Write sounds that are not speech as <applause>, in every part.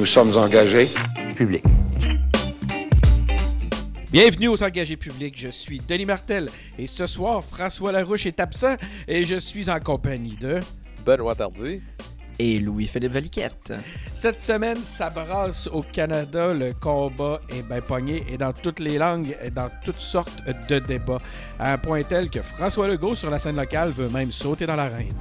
Nous sommes engagés. Public. Bienvenue aux engagés publics, je suis Denis Martel et ce soir François Larouche est absent et je suis en compagnie de Benoît Tardy et Louis-Philippe Valiquette. Cette semaine, ça brasse au Canada, le combat est bien pogné et dans toutes les langues et dans toutes sortes de débats, à un point tel que François Legault sur la scène locale veut même sauter dans l'arène.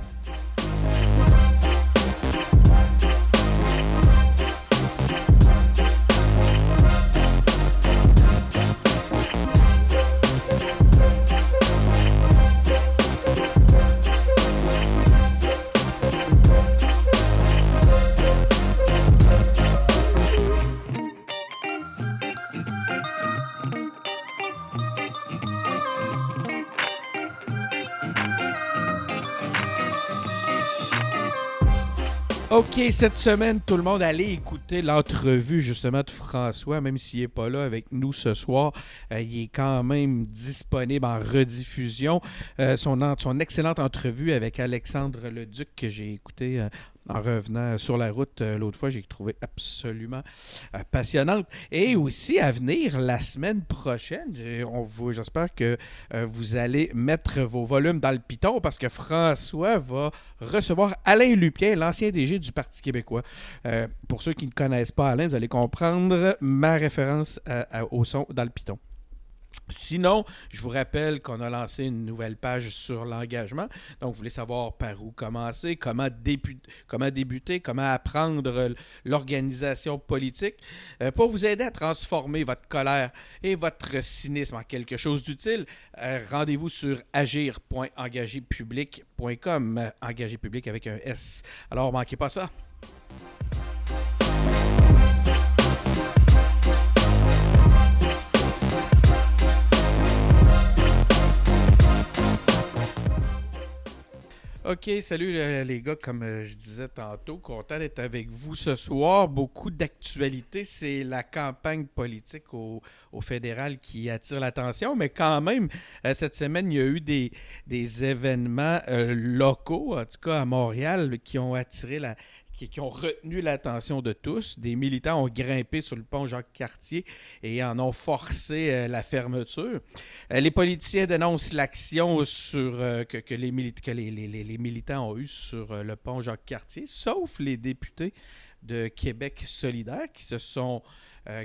Cette semaine, tout le monde allait écouter l'entrevue justement de François, même s'il n'est pas là avec nous ce soir. Euh, il est quand même disponible en rediffusion. Euh, son, son excellente entrevue avec Alexandre Leduc que j'ai écouté euh, en revenant sur la route euh, l'autre fois, j'ai trouvé absolument euh, passionnante. Et aussi à venir la semaine prochaine, j'espère que euh, vous allez mettre vos volumes dans le piton parce que François va recevoir Alain Lupien, l'ancien DG du Parti québécois. pour ceux qui ne connaissent pas Alain, vous allez comprendre ma référence au son dans le piton. Sinon, je vous rappelle qu'on a lancé une nouvelle page sur l'engagement. Donc, vous voulez savoir par où commencer, comment, débuter, comment apprendre l'organisation politique. Euh, pour vous aider à transformer votre colère et votre cynisme en quelque chose d'utile, euh, rendez-vous sur agir.engagépublic.com. Engagé public avec un S. Alors, manquez pas ça. OK, salut les gars, comme euh, je disais tantôt, content d'être avec vous ce soir. Beaucoup d'actualités, c'est la campagne politique au, fédéral qui attire l'attention, mais quand même, euh, cette semaine, il y a eu des, événements euh, locaux, en tout cas à Montréal, qui ont attiré la, qui, ont retenu l'attention de tous. Des militants ont grimpé sur le pont Jacques-Cartier et en ont forcé euh, la fermeture. Euh, les politiciens dénoncent l'action euh, que, les, militants ont eue sur le pont Jacques-Cartier, sauf les députés de Québec solidaire qui se sont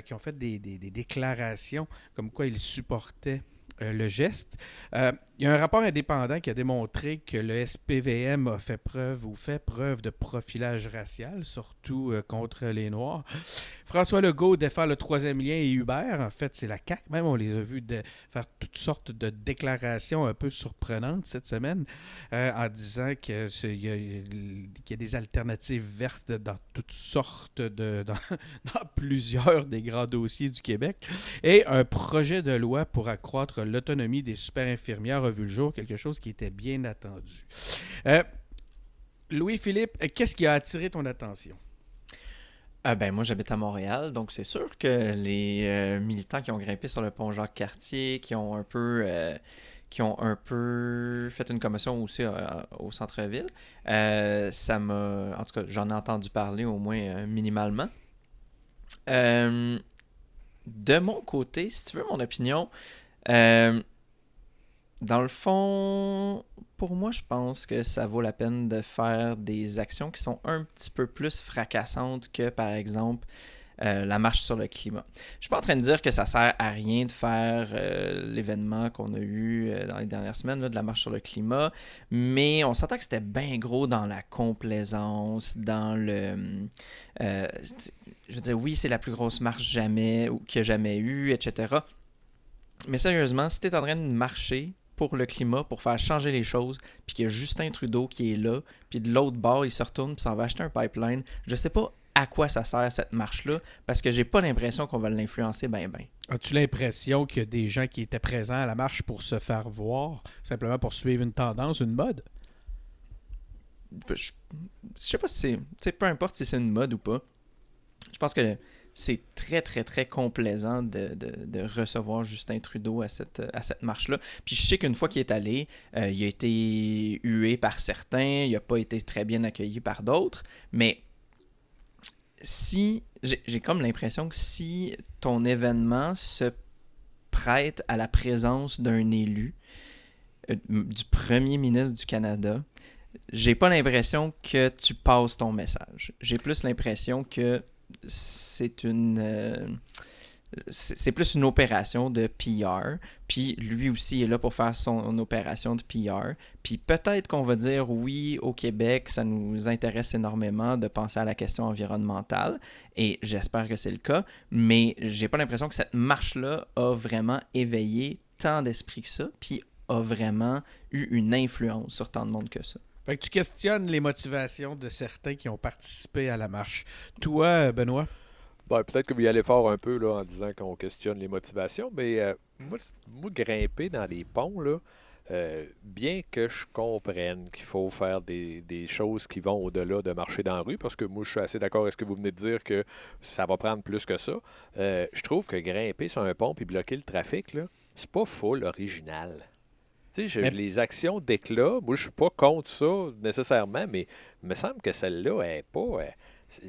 qui ont fait des, des déclarations comme quoi ils supportaient le geste. Il y a un rapport indépendant qui a démontré que le SPVM a fait preuve ou fait preuve de profilage racial, surtout euh, contre les Noirs. François Legault défend le troisième lien et Hubert. En fait, c'est la CAQ même. On les a vus faire toutes sortes de déclarations un peu surprenantes cette semaine euh, en disant qu'il y, a des alternatives vertes dans toutes sortes de. <laughs> Dans, dans plusieurs des grands dossiers du Québec. Et un projet de loi pour accroître l'autonomie des super infirmières vu le jour, quelque chose qui était bien attendu. Euh, Louis-Philippe, qu'est-ce qui a attiré ton attention? Ah ben moi j'habite à Montréal, donc c'est sûr que les euh, militants qui ont grimpé sur le pont Jacques-Cartier, qui ont un peu euh, qui ont un peu fait une commotion aussi au centre-ville, ça m'a en tout cas j'en ai entendu parler au moins minimalement. de mon côté, si tu veux mon opinion, dans le fond, pour moi, je pense que ça vaut la peine de faire des actions qui sont un petit peu plus fracassantes que, par exemple, euh, la marche sur le climat. Je suis pas en train de dire que ça sert à rien de faire euh, l'événement qu'on a eu euh, dans les dernières semaines de la marche sur le climat, mais on s'entend que c'était bien gros dans la complaisance, dans le, je veux dire, oui, c'est la plus grosse marche jamais ou qu'il a jamais eu, etc. Mais sérieusement, si tu es en train de marcher pour le climat, pour faire changer les choses, puis qu'il y a Justin Trudeau qui est là, puis de l'autre bord, il se retourne, puis s'en va acheter un pipeline. Je sais pas à quoi ça sert cette marche-là, parce que j'ai pas l'impression qu'on va l'influencer bien, bien. As-tu l'impression qu'il y a des gens qui étaient présents à la marche pour se faire voir, simplement pour suivre une tendance, une mode? Je, je sais pas si c'est. Peu importe si c'est une mode ou pas. Je pense que c'est très, très, très complaisant de, recevoir Justin Trudeau à cette, à cette marche-là. Puis je sais qu'une fois qu'il est allé, euh, il a été hué par certains, il n'a pas été très bien accueilli par d'autres, mais si j'ai comme l'impression que si ton événement se prête à la présence d'un élu, euh, du premier ministre du Canada, j'ai pas l'impression que tu passes ton message. J'ai plus l'impression que c'est une. Euh, c'est plus une opération de PR. Puis lui aussi est là pour faire son opération de PR. Puis peut-être qu'on va dire oui, au Québec, ça nous intéresse énormément de penser à la question environnementale. Et j'espère que c'est le cas. Mais j'ai pas l'impression que cette marche-là a vraiment éveillé tant d'esprit que ça. Puis a vraiment eu une influence sur tant de monde que ça. Fait que tu questionnes les motivations de certains qui ont participé à la marche. Toi, Benoît? Ben, peut-être que vous y allez fort un peu là, en disant qu'on questionne les motivations, mais euh, moi, grimper dans les ponts, là, euh, bien que je comprenne qu'il faut faire des, choses qui vont au-delà de marcher dans la rue, parce que moi, je suis assez d'accord avec ce que vous venez de dire que ça va prendre plus que ça, euh, je trouve que grimper sur un pont et bloquer le trafic, là, c'est pas full original. Tu sais, les actions d'éclat, moi, je suis pas contre ça nécessairement, mais il me semble que celle-là est pas.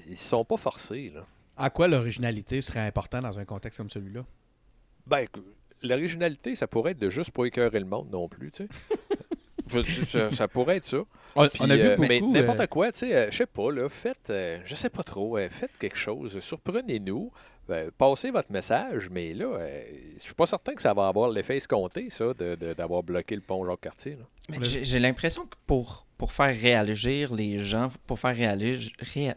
ils sont pas forcés, là. À quoi l'originalité serait importante dans un contexte comme celui-là? Ben, l'originalité, ça pourrait être de juste pas écœurer le monde non plus, tu sais. <laughs> ça, pourrait être ça. On, a vu euh, beaucoup, mais n'importe euh, quoi, tu sais, euh, je sais pas, là, faites, je sais pas trop, faites quelque chose, surprenez-nous, ben, passez votre message, mais là, je suis pas certain que ça va avoir l'effet escompté, ça, d'avoir bloqué le pont Jacques-Cartier. J'ai l'impression que pour, pour faire réagir les gens, pour faire réagir, c'est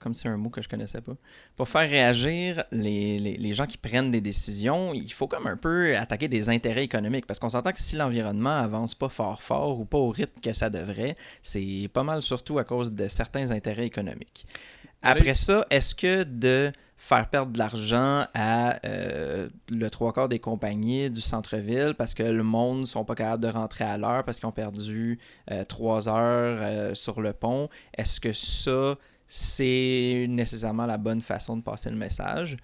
comme si c'est un mot que je connaissais pas. Pour faire réagir les, les, gens qui prennent des décisions, il faut comme un peu attaquer des intérêts économiques. Parce qu'on s'entend que si l'environnement avance pas fort fort ou pas au rythme que ça devrait, c'est pas mal surtout à cause de certains intérêts économiques. Après ça, est-ce que de faire perdre de l'argent à euh, le trois quarts des compagnies du centre-ville parce que le monde ne sont pas capables de rentrer à l'heure parce qu'ils ont perdu euh, trois heures euh, sur le pont. Est-ce que ça, c'est nécessairement la bonne façon de passer le message?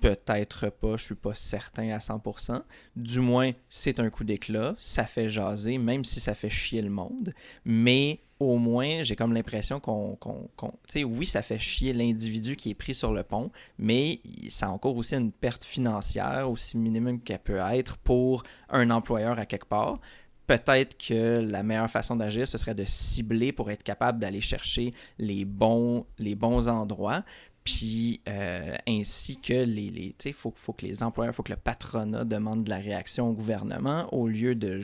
Peut-être pas, je suis pas certain à 100%. Du moins, c'est un coup d'éclat, ça fait jaser, même si ça fait chier le monde. Mais au moins, j'ai comme l'impression qu'on. tu sais, oui, ça fait chier l'individu qui est pris sur le pont, mais ça encore aussi une perte financière, aussi minimum qu'elle peut être pour un employeur à quelque part peut-être que la meilleure façon d'agir, ce serait de cibler pour être capable d'aller chercher les bons, les bons endroits. Puis euh, ainsi que les. les il faut, faut que les employeurs, il faut que le patronat demande de la réaction au gouvernement au lieu de.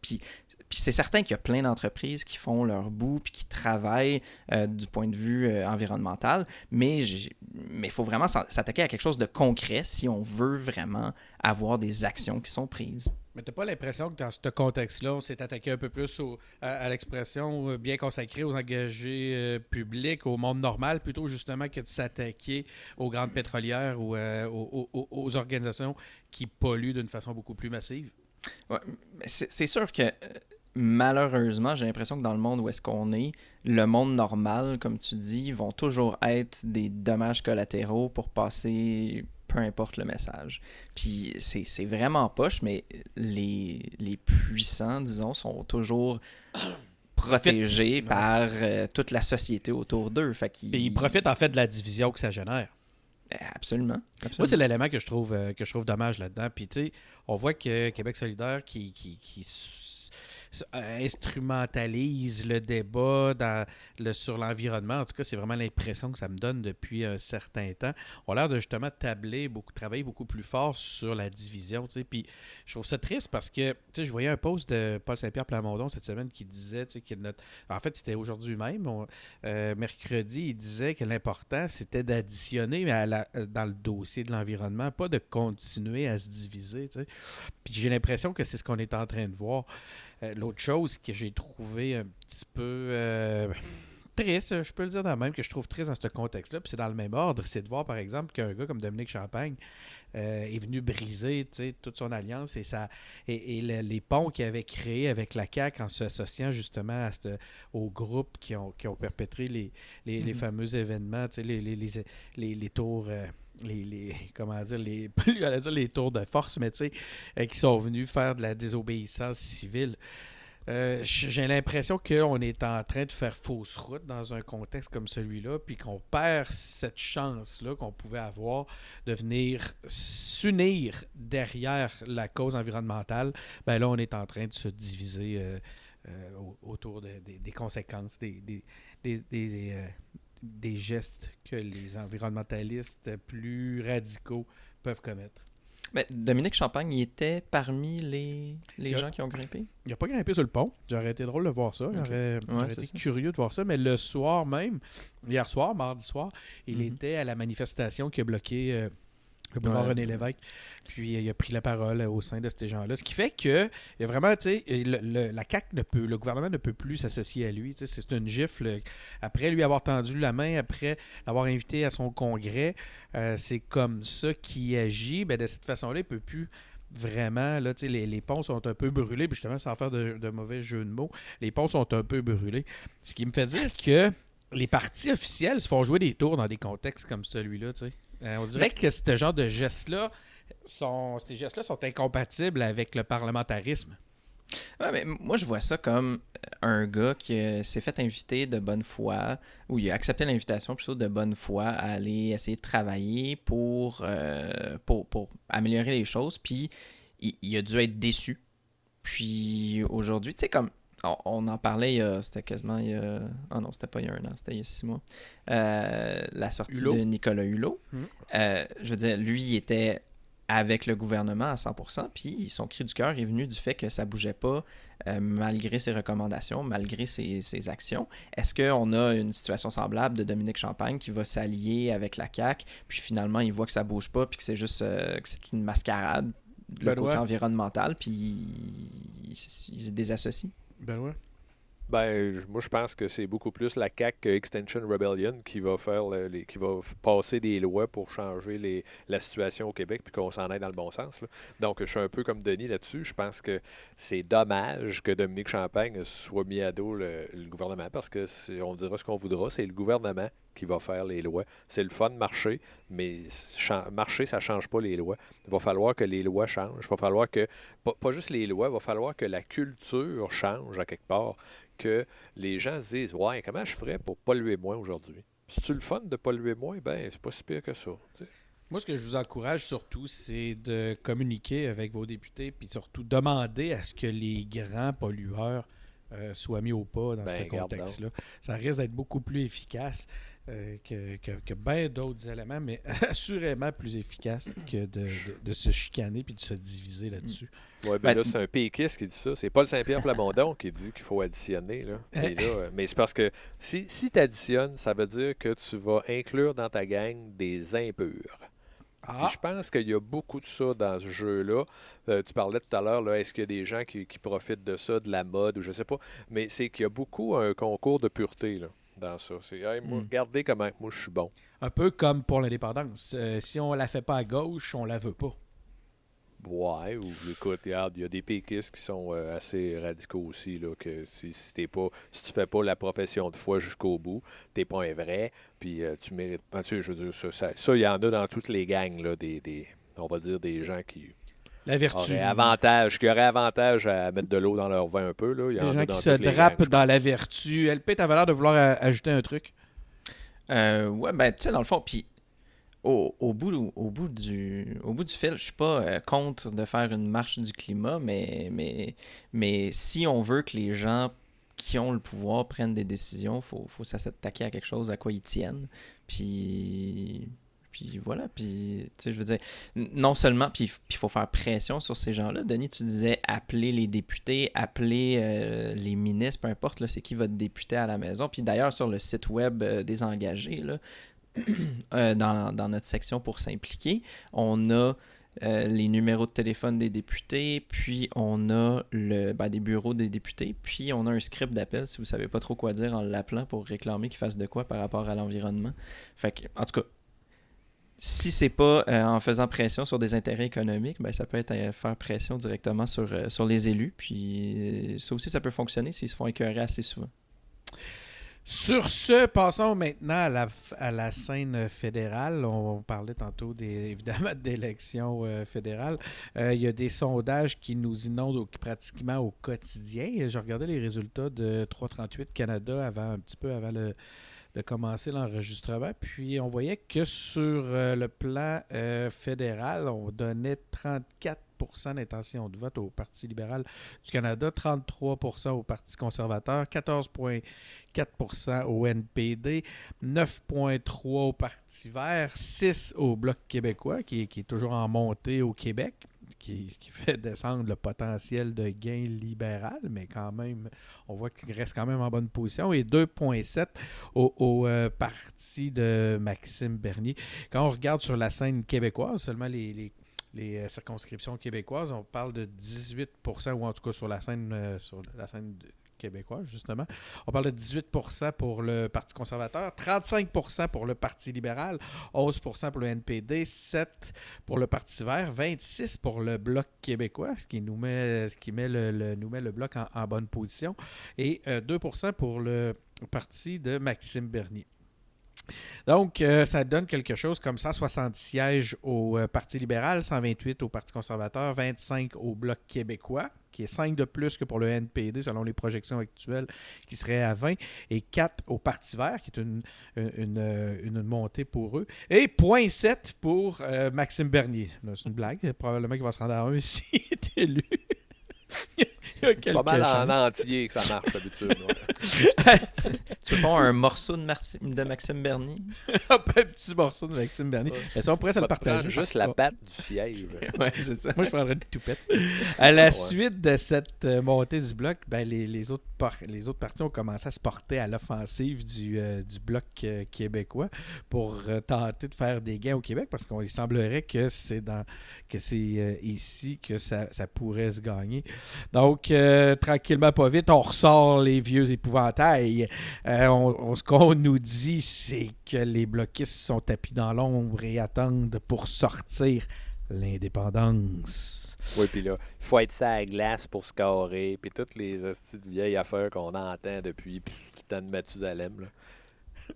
Puis puis c'est certain qu'il y a plein d'entreprises qui font leur bout puis qui travaillent euh, du point de vue euh, environnemental, mais il faut vraiment s'attaquer à quelque chose de concret si on veut vraiment avoir des actions qui sont prises. Mais tu n'as pas l'impression que dans ce contexte-là, on s'est attaqué un peu plus à, l'expression euh, bien consacrée aux engagés publics, au monde normal, plutôt justement que de s'attaquer aux grandes pétrolières ou aux, organisations qui polluent d'une façon beaucoup plus massive? Ouais, c'est sûr que malheureusement, j'ai l'impression que dans le monde où est-ce qu'on est, le monde normal, comme tu dis, vont toujours être des dommages collatéraux pour passer peu importe le message. Puis c'est vraiment poche, mais les, les puissants, disons, sont toujours <coughs> protégés par euh, toute la société autour d'eux. ils profitent en fait de la division que ça génère. Absolument. Moi, c'est l'élément que je trouve euh, que je trouve dommage là-dedans. Puis tu sais, on voit que Québec solidaire qui, qui, qui instrumentalise le débat sur l'environnement. En tout cas, c'est vraiment l'impression que ça me donne depuis un certain temps. On a l'air de justement tabler, beaucoup, travailler beaucoup plus fort sur la division. Puis je trouve ça triste parce que je voyais un post de Paul Saint-Pierre Plamondon cette semaine qui disait que notre. En fait, c'était aujourd'hui même, euh, mercredi, il disait que l'important, c'était d'additionner dans le dossier de l'environnement, pas de continuer à se diviser. Puis j'ai l'impression que c'est ce qu'on est en train de voir. Euh, l'autre chose que j'ai trouvé un petit peu euh, triste, je peux le dire dans le même, que je trouve triste dans ce contexte-là, puis c'est dans le même ordre, c'est de voir par exemple qu'un gars comme Dominique Champagne euh, est venu briser toute son alliance et, ça, et, les ponts qu'il avait créés avec la CAQ en s'associant justement à aux groupes qui ont, qui ont perpétré les, les, les mm-hmm. fameux événements, les, les, les, tours les, les, comment dire les <laughs> dire les tours de force mais tu sais euh, qui sont venus faire de la désobéissance civile Euh, j'ai l'impression qu'on est en train de faire fausse route dans un contexte comme celui-là, puis qu'on perd cette chance-là qu'on pouvait avoir de venir s'unir derrière la cause environnementale. Ben là, on est en train de se diviser euh, autour des conséquences, des gestes que les environnementalistes plus radicaux peuvent commettre. Mais Dominique Champagne, il était parmi les, les gens qui ont grimpé? Il n'a pas grimpé sur le pont. J'aurais été drôle de voir ça. J'aurais été curieux de voir ça. Mais le soir même, hier soir, mardi soir, il mhm. était à la manifestation qui a bloqué euh, le boulevard René Lévesque. Puis il a pris la parole au sein de ces gens-là. Ce qui fait que il y a vraiment, tu sais, le, la CAQ ne peut, le gouvernement ne peut plus s'associer à lui. C'est une gifle. Après lui avoir tendu la main, après l'avoir invité à son congrès, euh, c'est comme ça qu'il agit. Ben, de cette façon-là, il ne peut plus vraiment, là, les, les ponts sont un peu brûlés, puis justement, sans faire de, de, mauvais jeu de mots, les ponts sont un peu brûlés. Ce qui me fait dire que les partis officiels se font jouer des tours dans des contextes comme celui-là, tu sais. Euh, on dirait que ce genre de gestes-là, sont, ces gestes-là sont incompatibles avec le parlementarisme. Ouais, mais moi, je vois ça comme un gars qui s'est fait inviter de bonne foi, ou il a accepté l'invitation plutôt de bonne foi à aller essayer de travailler pour, euh, pour, pour, améliorer les choses, puis il, il, a dû être déçu. Puis aujourd'hui, tu sais, comme on, en parlait, c'était quasiment il y a. Ah non, c'était pas il y a un an, c'était il y a six mois. Euh, la sortie de Nicolas Hulot. Hum. Euh, je veux dire, lui, il était avec le gouvernement à 100%, puis son cri du cœur est venu du fait que ça bougeait pas euh, malgré ses recommandations, malgré ses, actions. Est-ce qu'on a une situation semblable de Dominique Champagne qui va s'allier avec la CAQ, puis finalement il voit que ça bouge pas, puis que c'est juste que c'est une mascarade, le côté environnemental, puis il, il se désassocie? Benoît? Ben, moi, je pense que c'est beaucoup plus la CAC Extension Rebellion qui va faire les, qui va passer des lois pour changer les, la situation au Québec puis qu'on s'en aille dans le bon sens. Donc, je suis un peu comme Denis là-dessus. Je pense que c'est dommage que Dominique Champagne soit mis à dos le, gouvernement parce que on dira ce qu'on voudra, c'est le gouvernement qui va faire les lois. C'est le fun de marcher, mais marcher, ça ne change pas les lois. Il va falloir que les lois changent. Il va falloir que, pas, pas juste les lois, il va falloir que la culture change à quelque part que les gens se disent Ouais, comment je ferais pour polluer moins aujourd'hui? Si tu le fun de polluer moins, ben c'est pas si pire que ça. Moi, ce que je vous encourage surtout, c'est de communiquer avec vos députés, puis surtout demander à ce que les grands pollueurs euh, soient mis au pas dans ben, ce contexte-là. Ça risque d'être beaucoup plus efficace. Euh, que, que, que bien d'autres éléments, mais <laughs> assurément plus efficace que de, de, se chicaner puis de se diviser là-dessus. Oui, ben là, c'est un péquiste qui dit ça. C'est Paul Saint-Pierre Plamondon qui dit qu'il faut additionner. Là. là euh, mais c'est parce que si, si tu additionnes, ça veut dire que tu vas inclure dans ta gang des impurs. Ah. Je pense qu'il y a beaucoup de ça dans ce jeu-là. Euh, tu parlais tout à l'heure, est-ce qu'il y a des gens qui, qui, profitent de ça, de la mode ou je sais pas. Mais c'est qu'il y a beaucoup un concours de pureté. Là dans ça. C'est, hmm. regardez comment moi je suis bon. Un peu comme pour l'indépendance. Euh, si on la fait pas à gauche, on la veut pas. Ouais, ou écoute, il y a des péquistes qui sont euh, assez radicaux aussi, là, que si, si pas, si tu fais pas la profession de foi jusqu'au bout, t'es pas un vrai, puis euh, tu mérites pas. je veux dire, ça, ça, il y en a dans toutes les gangs, là, des, des, on va dire des gens qui la vertu. avantage, qui aurait avantage à mettre de l'eau dans leur vin un peu. Là. Il y les gens qui se drapent dans la vertu. Elle peut valeur de vouloir ajouter un truc. Euh, ouais, ben, tu sais, dans le fond, puis au, au, bout, au, bout du, au bout du fil, je suis pas euh, contre de faire une marche du climat, mais, mais, mais si on veut que les gens qui ont le pouvoir prennent des décisions, il faut, faut s'attaquer à quelque chose à quoi ils tiennent. Puis puis voilà, puis tu sais, je veux dire, non seulement, puis il faut faire pression sur ces gens-là. Denis, tu disais appeler les députés, appeler euh, les ministres, peu importe, c'est qui votre député à la maison. Puis d'ailleurs, sur le site web euh, des engagés, là, <clears throat> euh, dans, dans, notre section pour s'impliquer, on a les numéros de téléphone des députés, puis on a le, ben, des bureaux des députés, puis on a un script d'appel si vous savez pas trop quoi dire en l'appelant pour réclamer qu'il fasse de quoi par rapport à l'environnement. Fait que, en tout cas, si c'est pas euh, en faisant pression sur des intérêts économiques, ben, ça peut être euh, faire pression directement sur, euh, sur les élus. Puis ça aussi, ça peut fonctionner s'ils se font écœurer assez souvent. Sur ce, passons maintenant à la, à la scène fédérale. On, parlait tantôt <laughs> évidemment d'élections fédérales. Il y a des sondages qui nous inondent pratiquement au quotidien. Je regardais les résultats de 338 Canada avant un petit peu avant le, de commencer l'enregistrement. Puis on voyait que sur euh, le plan fédéral, on donnait 34% d'intention de vote au Parti libéral du Canada, 33% au Parti conservateur, 14,4% au NPD, 9,3 au Parti vert, 6 au Bloc québécois, qui, est toujours en montée au Québec. Qui, fait descendre le potentiel de gain libéral, mais quand même, on voit qu'il reste quand même en bonne position. Et 2,7 au, euh, parti de Maxime Bernier. Quand on regarde sur la scène québécoise, seulement les euh, circonscriptions québécoises, on parle de 18% ou en tout cas sur la scène, euh, sur la scène québécoise, justement. On parle de 18% pour le Parti conservateur, 35% pour le Parti libéral, 11% pour le NPD, 7 pour le Parti vert, 26 pour le Bloc québécois, ce qui nous met, ce qui met le, nous met le Bloc en, bonne position, et 2% euh, pour le Parti de Maxime Bernier. Donc, euh, ça donne quelque chose comme 160 sièges au euh, Parti libéral, 128 au Parti conservateur, 25 au Bloc québécois, qui est 5 de plus que pour le NPD selon les projections actuelles, qui serait à 20, et 4 au Parti vert, qui est une, euh, montée pour eux, et 0.7 pour Maxime Bernier. C'est une blague, probablement qu'il va se rendre à 1 <laughs> s'il est élu. <laughs> C'est pas mal en entier que ça marche d'habitude. <laughs> tu veux pas un morceau de, de Maxime Bernier? <laughs> Un petit morceau de Maxime Bernier. Ouais. Ça, on pourrait se le partager. Juste la patte du fièvre. ouais, c'est ça. Moi, je prendrais une toupette. À la suite de cette euh, montée du bloc, ben, les, les, autres les autres partis ont commencé à se porter à l'offensive du, euh, du bloc euh, québécois pour tenter de faire des gains au Québec parce qu'il semblerait que c'est dans que c'est ici que ça, ça pourrait se gagner. Donc, euh, tranquillement, pas vite, on ressort les vieux épouvantails. Euh, ce qu'on nous dit, c'est que les bloquistes sont tapis dans l'ombre et attendent pour sortir l'indépendance. Oui, puis là, il faut être ça à glace pour scorer, puis toutes les vieilles affaires qu'on entend depuis temps de Mathusalem.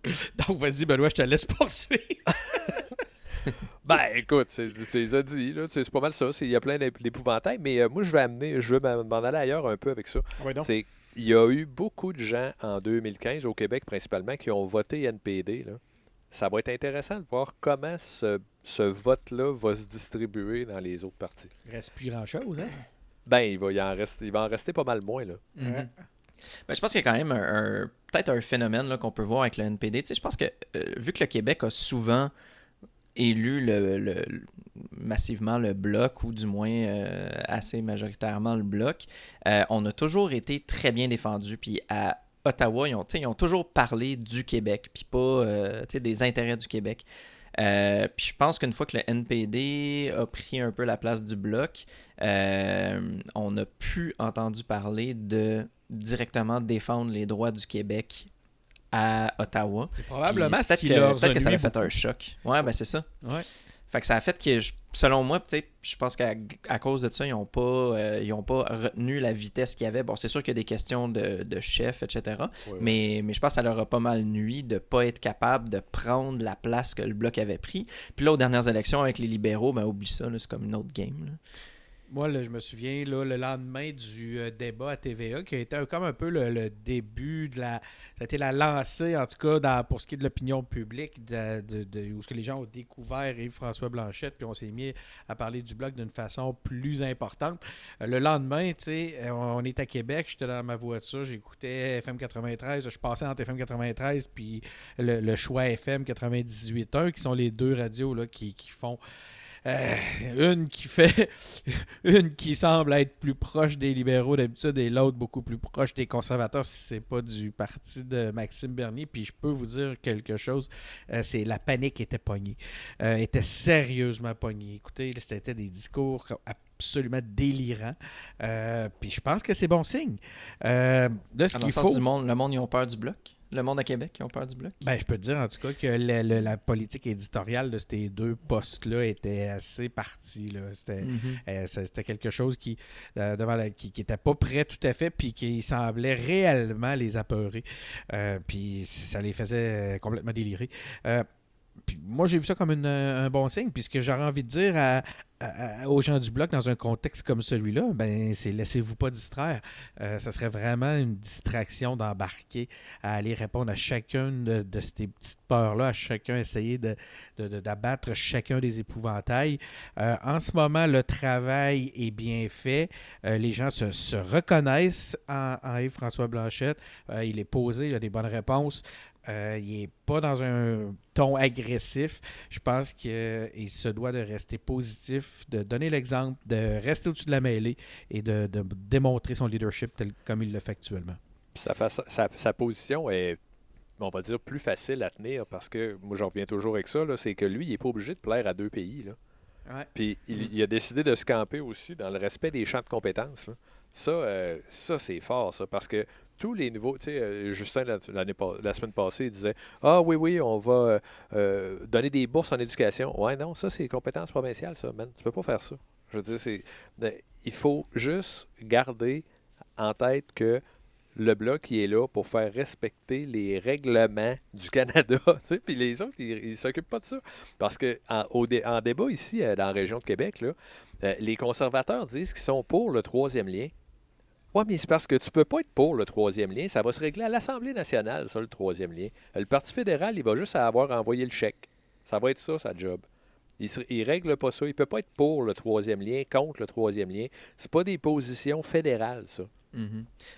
<laughs> Donc, vas-y, Benoît, je te laisse poursuivre. <laughs> <laughs> ben, écoute, tu les as dit, c'est pas mal ça. Il y a plein d'épouvantails, mais euh, moi, je vais amener, je vais m'en aller ailleurs un peu avec ça. Ah c'est il y a eu beaucoup de gens en 2015, au Québec principalement, qui ont voté NPD. Ça va être intéressant de voir comment ce, vote-là va se distribuer dans les autres partis. Il reste plus grand-chose, hein? Ben, il va, en rester, il va en rester pas mal moins, là. Mm-hmm. Ben, je pense qu'il y a quand même un, peut-être un phénomène qu'on peut voir avec le NPD. je pense que euh, vu que le Québec a souvent élu massivement le bloc, ou du moins euh, assez majoritairement le bloc, euh, on a toujours été très bien défendu. Puis à Ottawa, ils ont, toujours parlé du Québec, puis pas euh, des intérêts du Québec. puis je pense qu'une fois que le NPD a pris un peu la place du bloc, on n'a plus entendu parler de directement défendre les droits du Québec à Ottawa. C'est probablement qui Peut-être que ça a fait un choc. Ouais, ben c'est ça. Ouais. Fait que ça a fait que, selon moi, je pense qu'à cause de ça, ils n'ont pas, euh, pas retenu la vitesse qu'il y avait. Bon, c'est sûr qu'il y a des questions de, de chef, etc. Mais, mais je pense que ça leur a pas mal nuit de ne pas être capable de prendre la place que le bloc avait pris. Puis là, aux dernières élections avec les libéraux, ben oublie ça, c'est comme une autre game. Moi, je me souviens, le lendemain du euh, débat à TVA, qui a été comme un peu le, début de la. Ça a été la lancée, en tout cas, pour ce qui est de l'opinion publique, où ce que les gens ont découvert Yves-François Blanchette, puis on s'est mis à parler du bloc d'une façon plus importante. Euh, le lendemain, tu sais, euh, on est à Québec, j'étais dans ma voiture, j'écoutais FM 93, je passais entre FM 93 puis le, choix FM 98.1, qui sont les deux radios qui font euh, une qui fait <laughs> une qui semble être plus proche des libéraux d'habitude et l'autre beaucoup plus proche des conservateurs si c'est pas du parti de Maxime Bernier. Puis je peux vous dire quelque chose, euh, c'est la panique était pognée, euh, était sérieusement pognée. Écoutez, c'était des discours absolument délirants. puis je pense que c'est bon signe. là, ce qu'il faut... Du monde, le monde, ils ont peur du bloc? Le monde à Québec qui ont peur du bloc? Ben, je peux te dire en tout cas que le- le- la politique éditoriale de ces deux postes-là était assez partie. là. C'était Mhm. euh, c'était quelque chose qui euh, devant la- qui, qui était pas prêt tout à fait, puis qui semblait réellement les apeurer. Euh, puis ça les faisait complètement délirer. Puis moi, j'ai vu ça comme un bon signe, puisque j'aurais envie de dire aux gens du bloc, dans un contexte comme celui-là, ben c'est laissez-vous pas distraire. Euh, ça serait vraiment une distraction d'embarquer à aller répondre à chacune de, ces petites peurs-là, à chacun essayer de, de- de- d'abattre chacun des épouvantails. Euh, en ce moment, le travail est bien fait. Euh, les gens se, se reconnaissent en, en Yves-François Blanchette. Il est posé, il a des bonnes réponses. Euh, il n'est pas dans un ton agressif. Je pense qu'il se doit de rester positif, de donner l'exemple, de rester au-dessus de la mêlée et de, de démontrer son leadership tel comme il le fait actuellement. Sa, façon- sa, sa position est, on va dire, plus facile à tenir parce que, moi, j'en reviens toujours avec ça, c'est que lui, il n'est pas obligé de plaire à deux pays. Là. Ouais. Puis il, il a décidé de se camper aussi dans le respect des champs de compétences. là. Ça, euh, ça c'est fort, ça, parce que tous les nouveaux, tu sais, euh, Justin, la, semaine passée, il disait Ah oui, oui, on va euh, euh, donner des bourses en éducation. Ouais, non, ça, c'est compétences provinciales, ça, man. Tu peux pas faire ça. Je veux dire, c'est. Il faut juste garder en tête que le bloc qui est là pour faire respecter les règlements du <laughs> Canada. Puis les autres, ils ne s'occupent pas de ça. Parce que en, débat ici, dans la région de Québec, là, les conservateurs disent qu'ils sont pour le troisième lien. Oui, mais c'est parce que tu peux pas être pour le troisième lien. Ça va se régler à l'Assemblée nationale, ça, le troisième lien. Le Parti fédéral, il va juste avoir envoyé le chèque. Ça va être ça, sa job. Il ne règle pas ça. Il peut pas être pour le troisième lien, contre le troisième lien. C'est pas des positions fédérales, ça.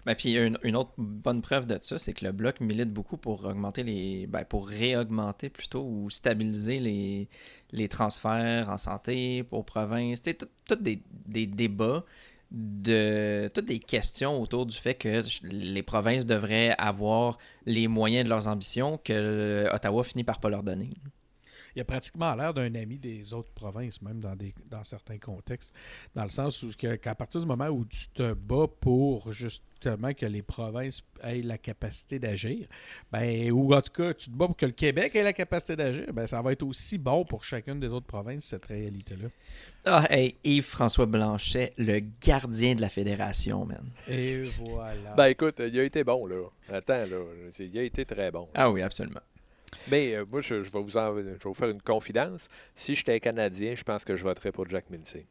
Ben, puis une, autre bonne preuve de ça, c'est que le bloc milite beaucoup pour augmenter les. Ben, pour réaugmenter plutôt ou stabiliser les, les transferts en santé aux provinces. Tout- tout des, des débats de toutes des questions autour du fait que les provinces devraient avoir les moyens de leurs ambitions que Ottawa finit par pas leur donner. Il a pratiquement l'air d'un ami des autres provinces, même dans, des, dans certains contextes, dans le sens où que- qu'à partir du moment où tu te bats pour justement que les provinces aient la capacité d'agir, ben, ou en tout cas tu te bats pour que le Québec ait la capacité d'agir, ben, ça va être aussi bon pour chacune des autres provinces, cette réalité-là. Ah, hey, Yves-François Blanchet, le gardien de la fédération, man. Et voilà. Ben écoute, il a été bon, là. Attends, là. Il a été très bon. Ah oui, absolument. Mais euh, moi, je, je vais vous en- je vais vous faire une confidence. Si j'étais Canadien, je pense que je voterais pour Jack Mincy.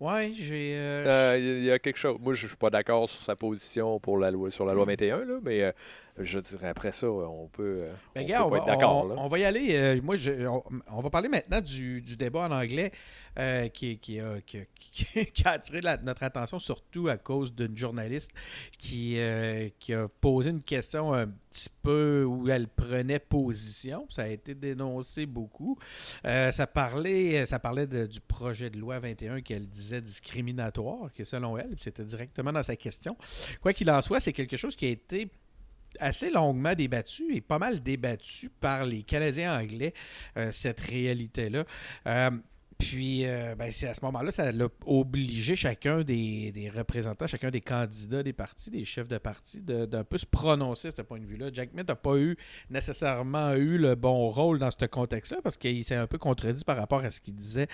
ouais, j'ai. euh, Euh, Il y a quelque chose. Moi, je suis pas d'accord sur sa position pour la loi, sur la loi 21, là, mais euh, je dirais après ça, on peut, euh, Ben, on gars, peut on, va, être d'accord. on- va y aller. euh, moi, je- on, on va parler maintenant du, du débat en anglais euh, qui, qui, a, qui, a- qui- qui <laughs> a attiré la- notre attention, surtout à cause d'une journaliste qui, qui a posé une question un petit peu où elle prenait position. Ça a été dénoncé beaucoup. Ça parlait, ça parlait de- du projet de loi 21 qu'elle disait discriminatoire, que selon elle, c'était directement dans sa question. Quoi qu'il en soit, c'est quelque chose qui a été assez longuement débattu et pas mal débattu par les Canadiens anglais, euh, cette réalité-là. Puis, euh, ben, c'est à ce moment-là, ça l'a obligé chacun des, représentants, chacun des candidats des partis, des chefs de parti, d'un peu se prononcer à ce point de vue-là. Jack Mitt n'a pas eu nécessairement eu le bon rôle dans ce contexte-là parce qu'il s'est un peu contredit par rapport à ce qu'il disait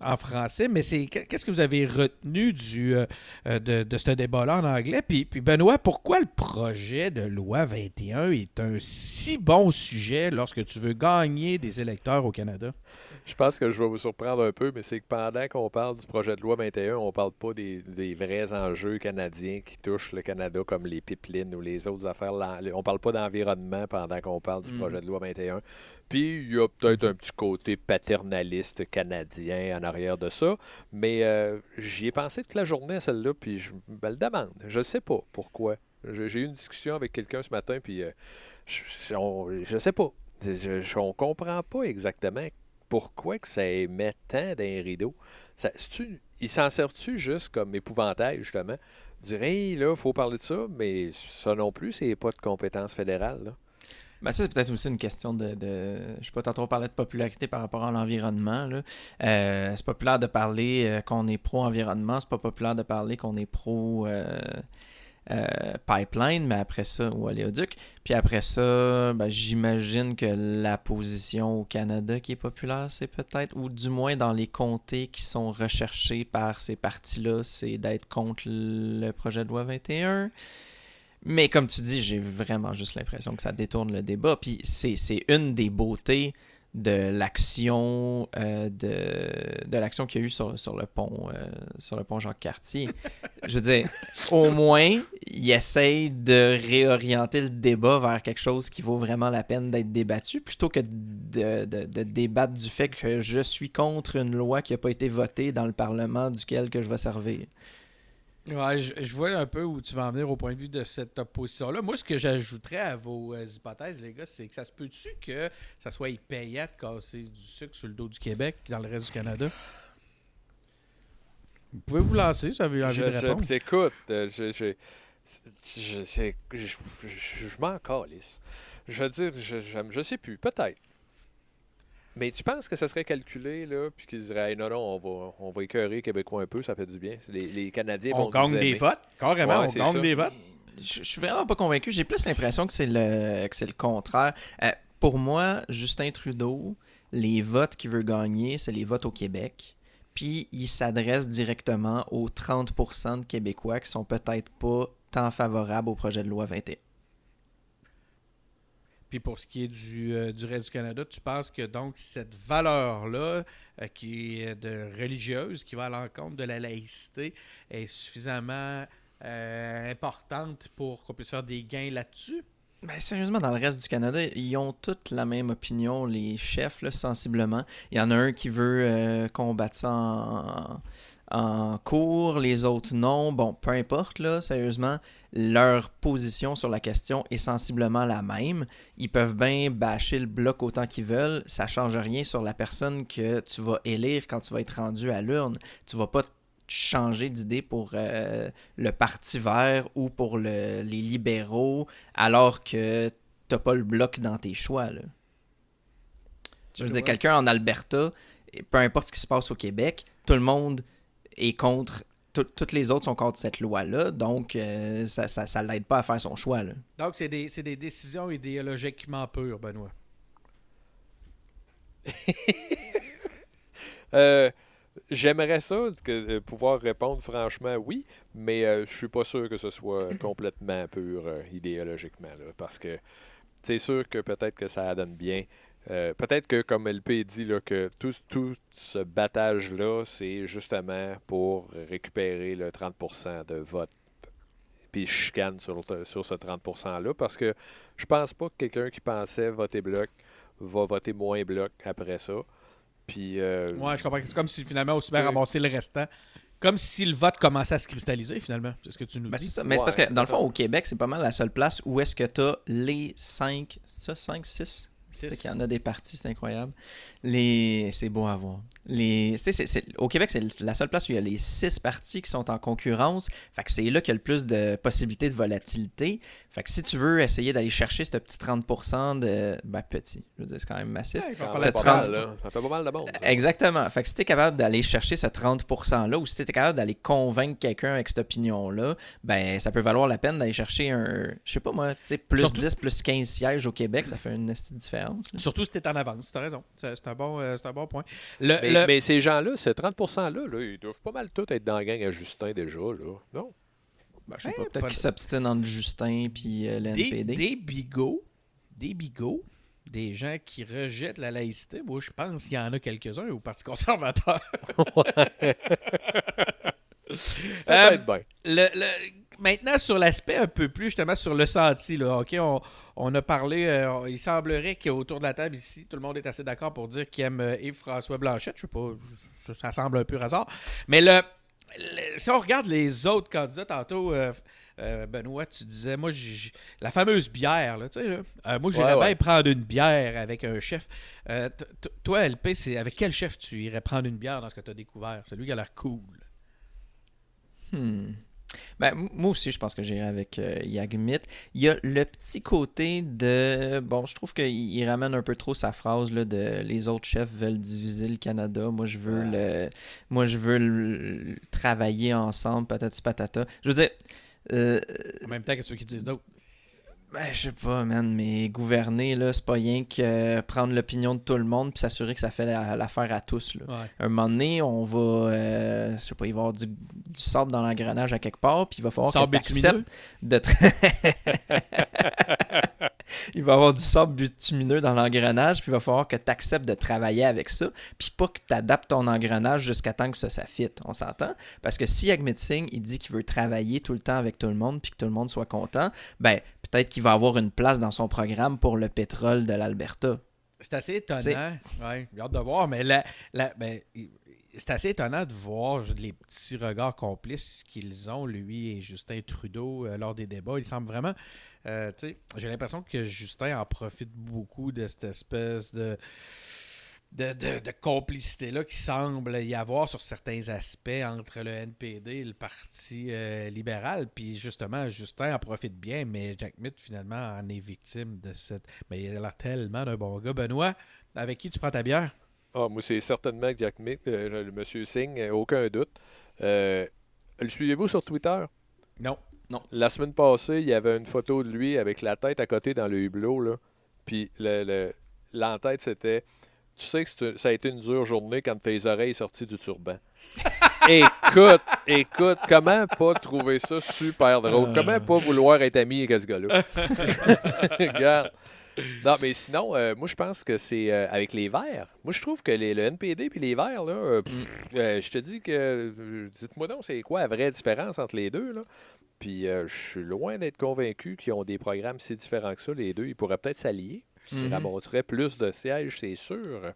en français. Mais c'est qu'est-ce que vous avez retenu du, euh, euh, de, de ce débat-là en anglais? Puis, puis Benoît, pourquoi le projet de loi 21 est un si bon sujet lorsque tu veux gagner des électeurs au Canada? Je pense que je vais vous surprendre un peu, mais c'est que pendant qu'on parle du projet de loi 21, on parle pas des, des vrais enjeux canadiens qui touchent le Canada, comme les pipelines ou les autres affaires. On parle pas d'environnement pendant qu'on parle du Mhm. projet de loi 21. Puis il y a peut-être un petit côté paternaliste canadien en arrière de ça, mais euh, j'y ai pensé toute la journée à celle-là, puis je me le demande. Je sais pas pourquoi. J'ai eu une discussion avec quelqu'un ce matin, puis euh, je, je sais pas. Je, je- on comprend pas exactement pourquoi que ça émet tant d'un rideau? Ça, c'est-tu- il s'en sert-tu juste comme épouvantail, justement? Dire, hey, là, faut parler de ça, mais ça non plus, c'est pas de compétence fédérale. Ben ça, c'est peut-être aussi une question de, de- Je sais pas, tantôt on parlait de popularité par rapport à l'environnement. Euh, c'est populaire de parler euh, qu'on est pro-environnement, c'est pas populaire de parler qu'on est pro... euh, euh, pipeline, mais après ça, ou oléoduc. Puis après ça, ben, j'imagine que la position au Canada qui est populaire, c'est peut-être, ou du moins dans les comtés qui sont recherchés par ces partis-là, c'est d'être contre le projet de loi 21. Mais comme tu dis, j'ai vraiment juste l'impression que ça détourne le débat. Puis c'est une des beautés de l'action euh, de, qu'il y a eu sur, le pont euh, Jacques Cartier. Je veux dire, au moins, il essaye de réorienter le débat vers quelque chose qui vaut vraiment la peine d'être débattu, plutôt que de, débattre du fait que je suis contre une loi qui n'a pas été votée dans le Parlement duquel que je vais servir. Ouais, je, vois un peu où tu vas en venir au point de vue de cette opposition-là. Moi, ce que j'ajouterais à vos euh, hypothèses, les gars, c'est que ça se peut-tu que ça soit payant de casser du sucre sur le dos du Québec dans le reste du Canada? Vous pouvez vous lancer, ça veut envie de répondre. Je, écoute, euh, je, je, je, je m'en calisse. Je veux dire, je, je, sais plus, peut-être. Mais tu penses que ça serait calculé, là, puis qu'ils diraient non, non, on va, on va écœurer les Québécois un peu, ça fait du bien. Les, les Canadiens on vont gagne des votes, carrément, on gagne des votes. Je, suis vraiment pas convaincu. J'ai plus l'impression que c'est le, que c'est le contraire. Euh, pour moi, Justin Trudeau, les votes qu'il veut gagner, c'est les votes au Québec. Puis il s'adresse directement aux 30% de Québécois qui sont peut-être pas tant favorables au projet de loi 21. Puis pour ce qui est du, euh, du du Canada, tu penses que donc cette valeur-là, euh, qui est de religieuse, qui va à l'encontre de la laïcité, est suffisamment euh, importante pour qu'on puisse faire des gains là-dessus? Ben, sérieusement, dans le reste du Canada, ils ont toutes la même opinion, les chefs, sensiblement. Il y en a un qui veut combattre ça en, en cours, les autres non. Bon, peu importe, là, sérieusement, leur position sur la question est sensiblement la même. Ils peuvent bien bâcher le bloc autant qu'ils veulent. Ça change rien sur la personne que tu vas élire quand tu vas être rendu à l'urne. Tu vas pas changer d'idée pour euh, le Parti vert ou pour les libéraux alors que t'as pas le bloc dans tes choix. Là. Je veux dire, quelqu'un en Alberta, peu importe ce qui se passe au Québec, tout le monde est contre. toutes les autres sont contre cette loi-là, donc euh, ça ne l'aide pas à faire son choix. Là. Donc, c'est des, des, décisions idéologiquement pures, Benoît. <laughs> euh, J'aimerais ça, que, euh, pouvoir répondre franchement oui, mais euh, je suis pas sûr que ce soit <coughs> complètement pur idéologiquement. Là, parce que c'est sûr que peut-être que ça donne bien euh, peut-être que, comme LP dit, là, que tout, tout ce battage-là, c'est justement pour récupérer le 30% de vote. Puis je chicane sur, sur ce 30%-là parce que je pense pas que quelqu'un qui pensait voter bloc va voter moins bloc après ça. Puis. Euh, ouais, je comprends. C'est comme si finalement, aussi bien ramasser le restant. Comme si le vote commençait à se cristalliser, finalement. C'est ce que tu nous ben, dis. Mais c'est parce que, dans le fond, au Québec, c'est pas mal la seule place où est-ce que tu as les 5, ça, 5, 6 c'est qu'il y en a des parties, c'est incroyable. Les... C'est beau à voir. Les... Au Québec, c'est la seule place où il y a les six parties qui sont en concurrence. Fait que c'est là qu'il y a le plus de possibilités de volatilité. Fait que si tu veux essayer d'aller chercher ce petit 30% de. Ben, petit. Je veux dire, c'est quand même massif. ça, 30... ça fait pas mal de. Exactement. Fait que si tu es capable d'aller chercher ce 30%-là ou si tu es capable d'aller convaincre quelqu'un avec cette opinion-là, ben, ça peut valoir la peine d'aller chercher un. Je sais pas moi, plus 10, plus 15 sièges au Québec, ça fait une différence. Surtout si tu es en avance. Tu as raison. C'est un, bon, euh, un bon point. mais, ces gens-là, ces 30%-là, là, ils doivent pas mal tous être dans la gang à Justin déjà. Là. Non? Ben, je sais pas. Peut-être qu'ils s'obstinent entre Justin et euh, l'NPD. Des, des bigots. Des bigots des gens qui rejettent la laïcité, moi, je pense qu'il y en a quelques-uns au Parti conservateur. <laughs> euh, bien. Le, le, maintenant, sur l'aspect un peu plus, justement, sur le senti, là, OK, on, a parlé, euh, il semblerait qu'autour de la table ici, tout le monde est assez d'accord pour dire qu'il aime euh, Yves-François Blanchette. Je sais pas, ça semble un peu hasard. Mais le, si on regarde les autres candidats, tantôt, euh, Benoît, tu disais, moi, la fameuse bière, là, tu sais, moi, j'irais bien prendre une bière avec un chef. toi, LP, c'est avec quel chef tu irais prendre une bière dans ce que tu as découvert? Celui qui a l'air cool. Hmm. Ben, moi aussi, je pense que j'irai avec euh, Yagmit. Il y a le petit côté de. Bon, je trouve qu'il ramène un peu trop sa phrase là, de les autres chefs veulent diviser le Canada. Moi, je veux le. Moi, je veux le... travailler ensemble, patati patata. Je veux dire. Euh, En même temps que ceux qui disent d'autres. Ben, je sais pas, man, mais gouverner, là, c'est pas rien que euh, prendre l'opinion de tout le monde puis s'assurer que ça fait la- l'affaire à tous, là. Ouais. Un moment donné, on va, euh, je sais pas, il va y avoir du, du sable dans l'engrenage à quelque part, puis il va falloir que bitumineux? t'acceptes de <laughs> <laughs> il va y avoir du sable bitumineux dans l'engrenage, puis il va falloir que tu acceptes de travailler avec ça, puis pas que tu adaptes ton engrenage jusqu'à temps que ça, fit. On s'entend? Parce que si Agmit Singh, il dit qu'il veut travailler tout le temps avec tout le monde, puis que tout le monde soit content, ben peut-être qu'il va avoir une place dans son programme pour le pétrole de l'Alberta. C'est assez étonnant. Ouais, j'ai hâte de voir, mais la, la- ben, c'est assez étonnant de voir les petits regards complices qu'ils ont, lui et Justin Trudeau, euh, lors des débats. Il semble vraiment. euh, j'ai l'impression que Justin en profite beaucoup de cette espèce de. De, de- de complicité-là qui semble y avoir sur certains aspects entre le NPD et le Parti euh, libéral. Puis justement, Justin en profite bien, mais Jack Mitt finalement en est victime de cette. Mais il a l'air tellement d'un bon gars. Benoît, avec qui tu prends ta bière? Ah, moi, c'est certainement Jack Mick, euh, le monsieur Singh, euh, aucun doute. Euh, le suivez-vous sur Twitter? Non. La semaine passée, il y avait une photo de lui avec la tête à côté dans le hublot, là. Puis le, le- l'en-tête, c'était Tu sais que ça a été une dure journée quand tes oreilles sorties du turban. <laughs> écoute, écoute, comment pas trouver ça super drôle? Comment pas vouloir être ami avec ce gars-là? <laughs> Regarde. Non, mais sinon, euh, moi, je pense que c'est euh, avec les Verts. Moi, je trouve que les- le NPD puis les Verts, là, euh, pff, euh, je te dis que. Dites-moi donc, c'est quoi la vraie différence entre les deux, là? Puis, euh, je suis loin d'être convaincu qu'ils ont des programmes si différents que ça, les deux. Ils pourraient peut-être s'allier. Ils ramasseraient plus de sièges, c'est sûr.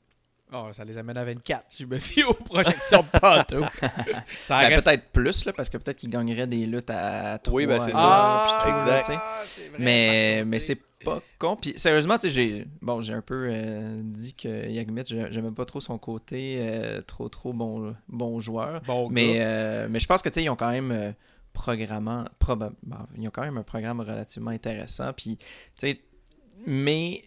Oh, ça les amène à 24. Je me fie aux projections de Panto. <laughs> ça Ben, reste. peut-être plus, là, parce que peut-être qu'ils gagneraient des luttes à 3 Oui, ben, c'est ça. Ah, Exact. tu vrai, Mais, mais c'est pas con. Puis sérieusement, tu sais, j'ai bon, j'ai un peu euh, dit que Yagmit, j'ai- j'aimais pas trop son côté euh, trop trop bon bon joueur. Bon Mais, euh, mais je pense que tu sais, ils ont quand même euh, programmant proba- bon, ils ont quand même un programme relativement intéressant. Puis tu sais, mais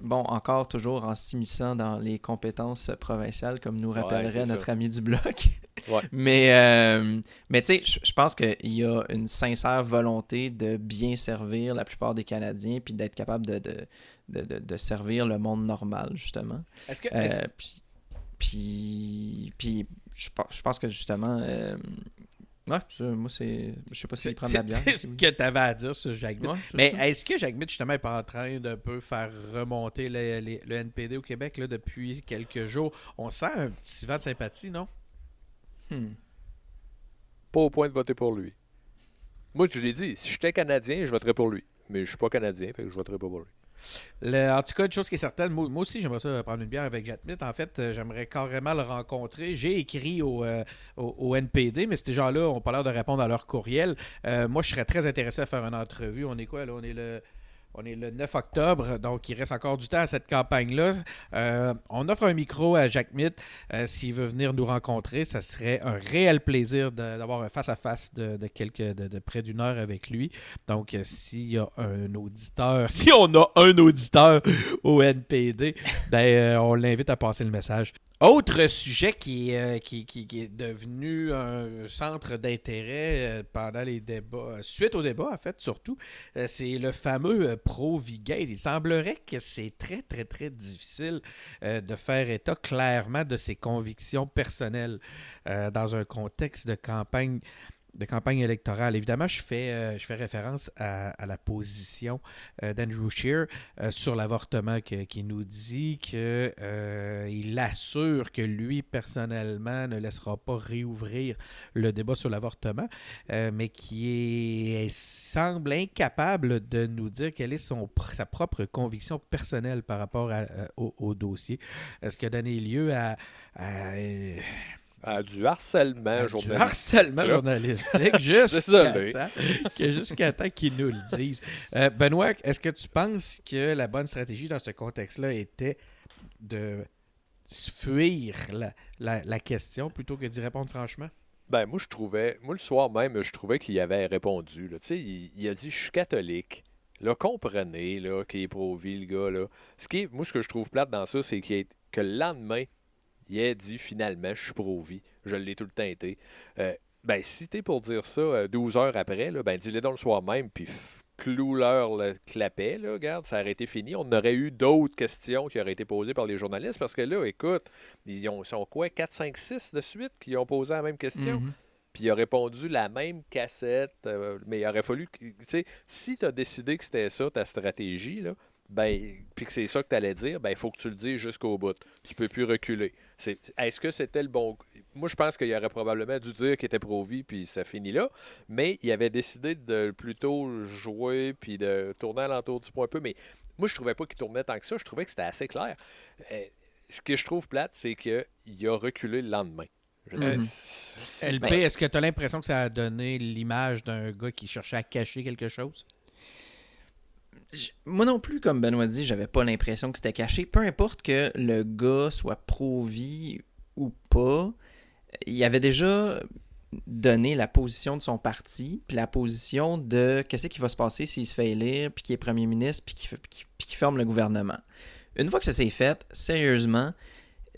bon, encore toujours en s'immisçant dans les compétences provinciales, comme nous rappellerait notre ça. ami du bloc. <laughs> Ouais. Mais, euh, mais tu sais, je- pense qu'il y a une sincère volonté de bien servir la plupart des Canadiens, puis d'être capable de, de, de, de- de servir le monde normal, justement. Est-ce que. Euh, puis, puis, puis je, pense- je pense que justement, euh, ouais, ça, moi, c'est. Je sais pas s'il c'est prend de la c'est- bière. c'est ce que tu avais à dire sur Jacques. Ouais, Mais est-ce que Jacques Mitt, justement, n'est pas en train de peu faire remonter le, le NPD au Québec là, depuis quelques jours? On sent un petit vent de sympathie, non? Hmm. Pas au point de voter pour lui. Moi, je l'ai dit, si j'étais Canadien, je voterais pour lui. Mais je suis pas Canadien, fait que je voterais pas pour lui. En tout cas, une chose qui est certaine, moi, aussi, j'aimerais ça prendre une bière avec Jack Mitt. En fait, euh, j'aimerais carrément le rencontrer. J'ai écrit au, euh, NPD, mais ces gens-là n'ont pas l'air de répondre à leur courriel. Euh, moi, je serais très intéressé à faire une entrevue. On est quoi, là? On est le... On est le 9 octobre, donc il reste encore du temps à cette campagne-là. Euh, on offre un micro à Jacques Mitt. Euh, S'il veut venir nous rencontrer, ça serait un réel plaisir d'avoir un face-à-face de, près d'une heure avec lui. Donc, euh, s'il y a un auditeur, <laughs> si on a un auditeur au NPD, ben, on l'invite à passer le message. Autre sujet qui, est, euh, qui, qui- qui est devenu un centre d'intérêt euh, pendant les débats, euh, suite au débat en fait surtout, euh, c'est le fameux Pro-Vigate. Il semblerait que c'est très très très difficile de faire état clairement de ses convictions personnelles euh, dans un contexte de campagne de campagne électorale. Évidemment, je fais, euh, je fais référence à, la position euh, d'Andrew Scheer euh, sur l'avortement qui nous dit que euh, il assure que lui, personnellement, ne laissera pas réouvrir le débat sur l'avortement, mais qui semble incapable de nous dire quelle est son, sa propre conviction personnelle par rapport à- au, au dossier. Ce qui a donné lieu à, Ah, du harcèlement du journalistique. harcèlement Là. journalistique <laughs> jusqu'à temps, que jusqu'à temps qu'ils nous le disent. Euh, Benoît, est-ce que tu penses que la bonne stratégie dans ce contexte-là était de fuir la, la- la question plutôt que d'y répondre franchement? Ben, moi, je trouvais, moi, le soir même, je trouvais qu'il avait répondu. là. Tu sais, il, il a dit Je suis catholique. Là, comprenez là, qu'il est pro-vie, le gars. Là. Ce qui est, moi, ce que je trouve plate dans ça, c'est qu'il est- que le lendemain, il a dit finalement Je suis pro-vie. Je l'ai tout le temps été. Euh, ben, si t'es pour dire ça euh, 12 heures après, là, ben, dis-le donc le soir même, puis cloue-leur le clapet, là, regarde, ça aurait été fini. On aurait eu d'autres questions qui auraient été posées par les journalistes, parce que là, écoute, ils ont, sont quoi, 4, 5, 6 de suite qui ont posé la même question? Mhm. Puis il a répondu la même cassette, euh, mais il aurait fallu tu sais, si tu as décidé que c'était ça ta stratégie, là, ben, puis que c'est ça que tu allais dire, ben, il faut que tu le dises jusqu'au bout. Tu peux plus reculer. C'est- Est-ce que c'était le bon. Moi, je pense qu'il aurait probablement dû dire qu'il était pro-vie, puis ça finit là. Mais il avait décidé de plutôt jouer, puis de tourner alentour du point un peu. Mais moi, je trouvais pas qu'il tournait tant que ça. Je trouvais que c'était assez clair. Euh, ce que je trouve plate, c'est qu'il a reculé le lendemain. Mhm. LP, Ben- est-ce que tu as l'impression que ça a donné l'image d'un gars qui cherchait à cacher quelque chose? Moi non plus, comme Benoît dit, j'avais pas l'impression que c'était caché. Peu importe que le gars soit pro-vie ou pas, il avait déjà donné la position de son parti, puis la position de qu'est-ce qui va se passer s'il se fait élire, puis qu'il est premier ministre, puis qu'il ferme le gouvernement. Une fois que ça s'est fait, sérieusement,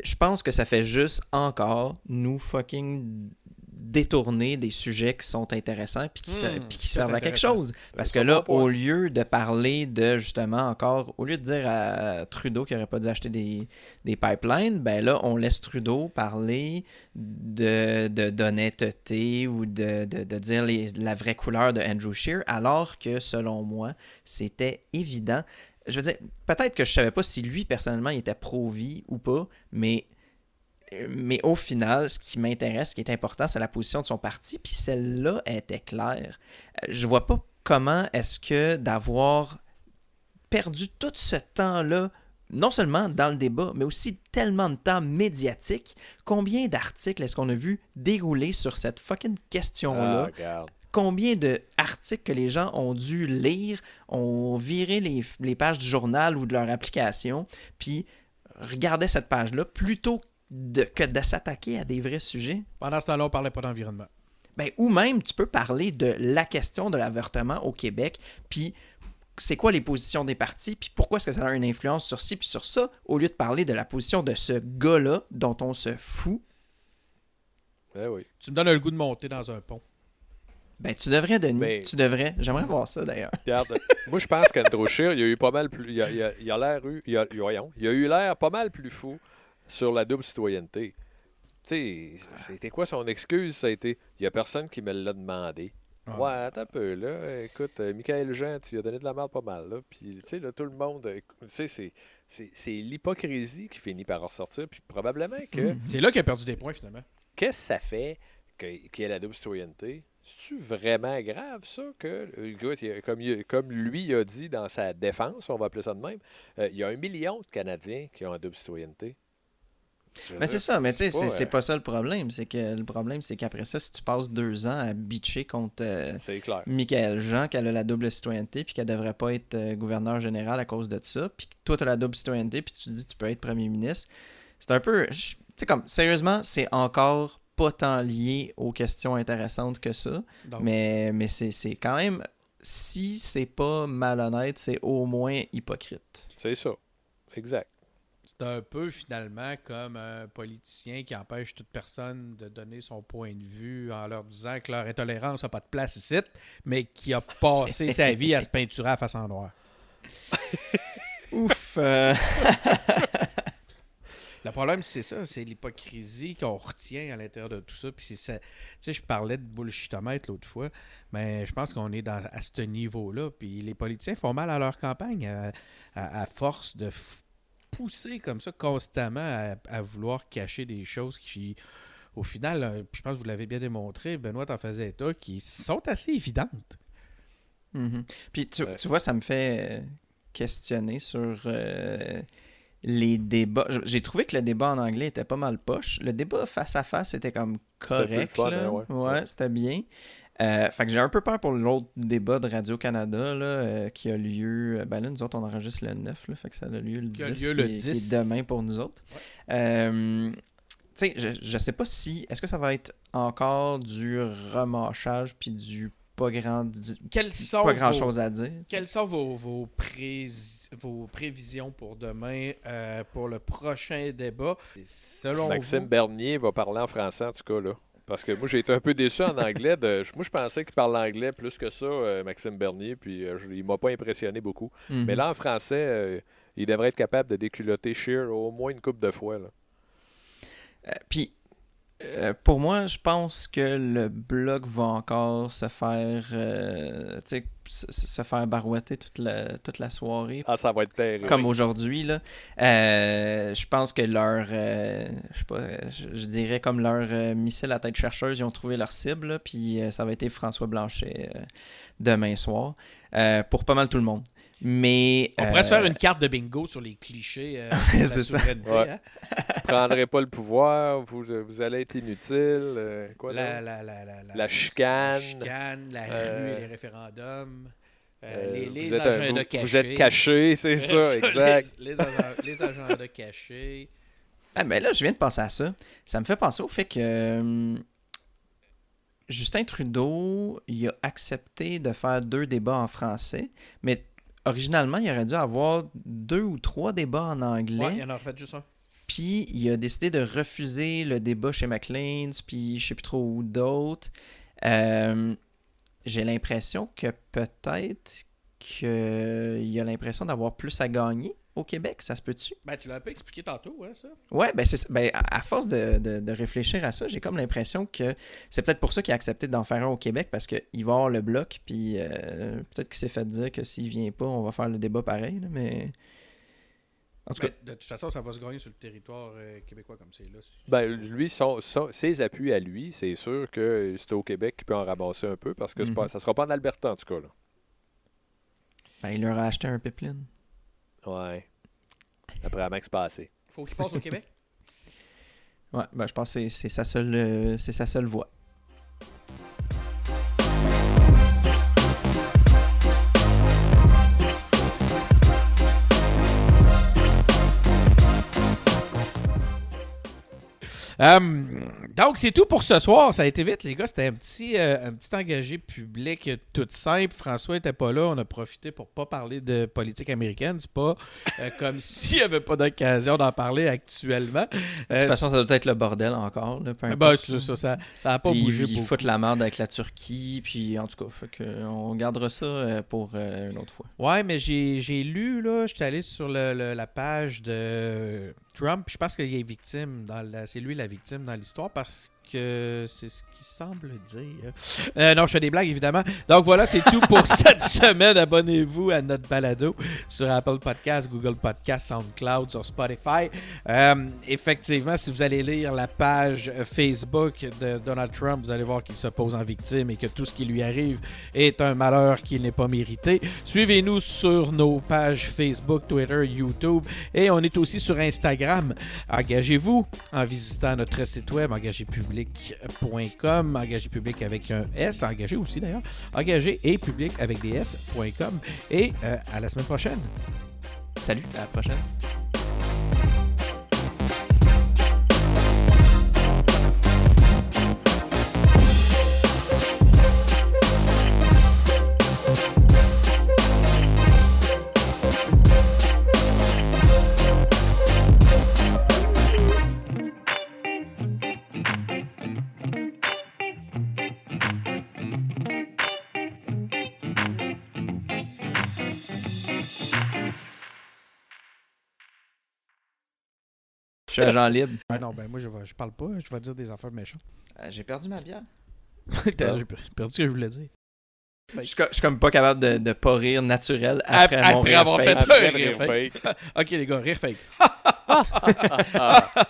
je pense que ça fait juste encore nous fucking détourner des sujets qui sont intéressants puis qui, Hmm, puis qui ça, servent à quelque chose. Parce que là, au lieu de parler de justement encore, au lieu de dire à Trudeau qu'il n'aurait pas dû acheter des, des pipelines, ben là, on laisse Trudeau parler de de- d'honnêteté ou de, de, de dire les- la vraie couleur de Andrew Scheer, alors que selon moi, c'était évident. Je veux dire, peut-être que je savais pas si lui, personnellement, il était pro-vie ou pas, mais mais au final, ce qui m'intéresse, ce qui est important, c'est la position de son parti, puis celle-là était claire. Euh, Je vois pas comment est-ce que d'avoir perdu tout ce temps-là, non seulement dans le débat, mais aussi tellement de temps médiatique, combien d'articles est-ce qu'on a vu dérouler sur cette fucking question-là? Regarde. combien d'articles que les gens ont dû lire, ont viré les, les pages du journal ou de leur application, puis regardaient cette page-là plutôt de, que de s'attaquer à des vrais sujets. Pendant ce temps-là, on parlait pas d'environnement. Ben, ou même, tu peux parler de la question de l'avortement au Québec, puis c'est quoi les positions des partis, puis pourquoi est-ce que ça a une influence sur ci puis sur ça, au lieu de parler de la position de ce gars-là dont on se fout. Ben oui. Tu me donnes le goût de monter dans un pont. Ben, tu devrais, Denis, Mais- tu devrais. J'aimerais voir ça, d'ailleurs. Regarde, moi je pense qu'Andrew Scheer, il a eu pas mal plus. Il a, il a- il a l'air eu. Il a, voyons, il a eu l'air pas mal plus fou sur la double citoyenneté. Tu sais, c'était quoi son excuse? Ça a été. Il y a personne qui me l'a demandé. Ah. Ouais, attends un peu, là. Écoute, euh, Michael Jean, tu lui as donné de la merde pas mal, là. Puis, tu sais, là, tout le monde. euh, Tu sais, c'est- l'hypocrisie qui finit par ressortir. Puis, probablement que. Mhm. C'est là qu'il a perdu des points, finalement. Qu'est-ce que ça fait qu'il y ait la double citoyenneté? C'est-tu vraiment grave, ça, que le gars, il a- comme, lui a dit dans sa défense, on va appeler ça de même, euh, il y a un million de Canadiens qui ont la double citoyenneté? Mais dire, c'est ça, mais tu sais, c'est pas, euh, pas ça le problème. C'est que le problème, c'est qu'après ça, si tu passes deux ans à bitcher contre euh. Michael Jean, qu'elle a la double citoyenneté, puis qu'elle devrait pas être euh, gouverneur général à cause de ça, puis que toi, tu as la double citoyenneté, puis tu dis que tu peux être premier ministre, c'est un peu. Tu sais, comme, sérieusement, c'est encore pas tant lié aux questions intéressantes que ça, Donc, mais, mais c'est c'est quand même. Si c'est pas malhonnête, c'est au moins hypocrite. C'est ça. Exact. C'est un peu, finalement, comme un politicien qui empêche toute personne de donner son point de vue en leur disant que leur intolérance n'a pas de place ici, mais qui a passé sa <laughs> vie à se peinturer à face en noir. <laughs> Ouf! euh, <laughs> Le problème, c'est ça, c'est l'hypocrisie qu'on retient à l'intérieur de tout ça. Puis ça. Tu sais, je parlais de bullshitomètre l'autre fois, mais je pense qu'on est dans, à ce niveau-là. Puis les politiciens font mal à leur campagne à, à- à force de pousser comme ça constamment à, à vouloir cacher des choses qui, au final, euh, je pense que vous l'avez bien démontré, Benoît t'en faisait état, qui sont assez évidentes. Mhm. Puis tu, Ouais. tu vois, ça me fait euh, questionner sur euh, les débats. J'ai trouvé que le débat en anglais était pas mal poche. Le débat face à face était comme C'était correct. hein, ouais. Ouais. c'était bien. Euh, fait que j'ai un peu peur pour l'autre débat de Radio-Canada là, euh, qui a lieu. Ben là, nous autres, on enregistre le 9, là, fait que ça a lieu le Qui a 10, lieu qui, le est, qui 10. est demain pour nous autres. Euh, tu sais, je, je sais pas si. Est-ce que ça va être encore du remâchage puis du pas grand, Quelles sont, pas grand vos- chose à dire? quelles sont vos, vos, prévisions pour demain, euh, pour le prochain débat? Selon Maxime vous, Bernier va parler en français, en tout cas, là. Parce que moi, j'ai été un peu déçu en anglais. De, moi, je pensais qu'il parle anglais plus que ça, euh, Maxime Bernier, puis euh, il m'a pas impressionné beaucoup. Mhm. Mais là, en français, euh, il devrait être capable de déculotter Shear au moins une coupe de fois. Là. Euh, Puis, euh, pour moi, je pense que le bloc va encore se faire, euh, se, se faire barouetter toute la, toute la soirée. Ah, ça va être terrible. Comme aujourd'hui, là. Euh, je pense que leur, je sais pas, je, dirais comme leur missile à tête chercheuse, ils ont trouvé leur cible, là, puis ça va être François Blanchet demain soir, pour pas mal tout le monde. Mais On pourrait se faire euh, une carte de bingo sur les clichés euh, <laughs> de C'est ça. Ouais. hein? Vous prendrez pas le pouvoir, vous, vous allez être inutile. euh, quoi La, la, la, la, la- La chicane. la chicane, la Euh, rue et les référendums. euh, Euh, les vous les êtes un- agendas vous- cachés. Vous êtes caché, c'est <laughs> ça, exact. Les, les agents- les agendas cachés. Ah, mais là, je viens de penser à ça. Ça me fait penser au fait que hum, Justin Trudeau, il a accepté de faire deux débats en français, mais originalement, il aurait dû avoir deux ou trois débats en anglais. Ouais, il y en a refait juste un. Puis il a décidé de refuser le débat chez McLean's, puis je sais plus trop où d'autres. Euh, J'ai l'impression que peut-être qu'il a l'impression d'avoir plus à gagner au Québec, ça se peut-tu? Ben, tu l'as un peu expliqué tantôt, hein, ça? Ouais, ben, c'est, ben à force de, de- de réfléchir à ça, j'ai comme l'impression que c'est peut-être pour ça qu'il a accepté d'en faire un au Québec, parce qu'il va avoir le bloc, puis euh, peut-être qu'il s'est fait dire que s'il vient pas, on va faire le débat pareil, là, mais... En tout cas, Ben, de toute façon, ça va se gagner sur le territoire euh, québécois comme c'est là. C'est- Ben, c'est- lui, son- son- ses appuis à lui, c'est sûr que c'est au Québec qu'il peut en ramasser un peu parce que c'est Mhm. pas, ça sera pas en Alberta, en tout cas. Là. ben, il leur a acheté un pipeline. Ouais. Après Max passé. Faut qu'il passe au Québec? <laughs> Ouais, ben, je pense que c'est, sa seule, euh, c'est sa seule voie. Euh, donc, c'est tout pour ce soir. Ça a été vite, les gars. C'était un petit, euh, un petit engagé public tout simple. François était pas là. On a profité pour pas parler de politique américaine. C'est pas euh, <laughs> comme s'il n'y avait pas d'occasion d'en parler actuellement. De toute façon, ça doit être le bordel encore. Là, ben, ça, ça, ça a pas bougé ils beaucoup. foutent la merde avec la Turquie, puis en tout cas, fait que, on gardera ça pour une autre fois. Ouais, mais j'ai j'ai lu, là, j'étais allé sur le- le- la page de Trump, je pense qu'il est victime, dans c'est lui la victime dans l'histoire parce c'est ce qu'il semble dire. Euh, non, je fais des blagues, évidemment. Donc voilà, c'est tout pour <laughs> cette semaine. Abonnez-vous à notre balado sur Apple Podcasts, Google Podcasts, SoundCloud, sur Spotify. Euh, effectivement, si vous allez lire la page Facebook de Donald Trump, vous allez voir qu'il se pose en victime et que tout ce qui lui arrive est un malheur qu'il n'est pas mérité. Suivez-nous sur nos pages Facebook, Twitter, YouTube et on est aussi sur Instagram. Engagez-vous en visitant notre site web engagépublic.com, engagé public avec un S, engagé aussi d'ailleurs, engagé et public avec des S.com et euh, à la semaine prochaine. Salut, à la prochaine. Suis agent libre. Ah non, ben moi je, vais, je parle pas, je vais dire des affaires méchantes. Euh, J'ai perdu ma bière. <laughs> J'ai perdu ce que je voulais dire. Je suis, co- je suis comme pas capable de, de pas rire naturel après, Après mon rire avoir fake. fait- Après un le rire rire fake. <laughs> Ok les gars, rire fake. <laughs>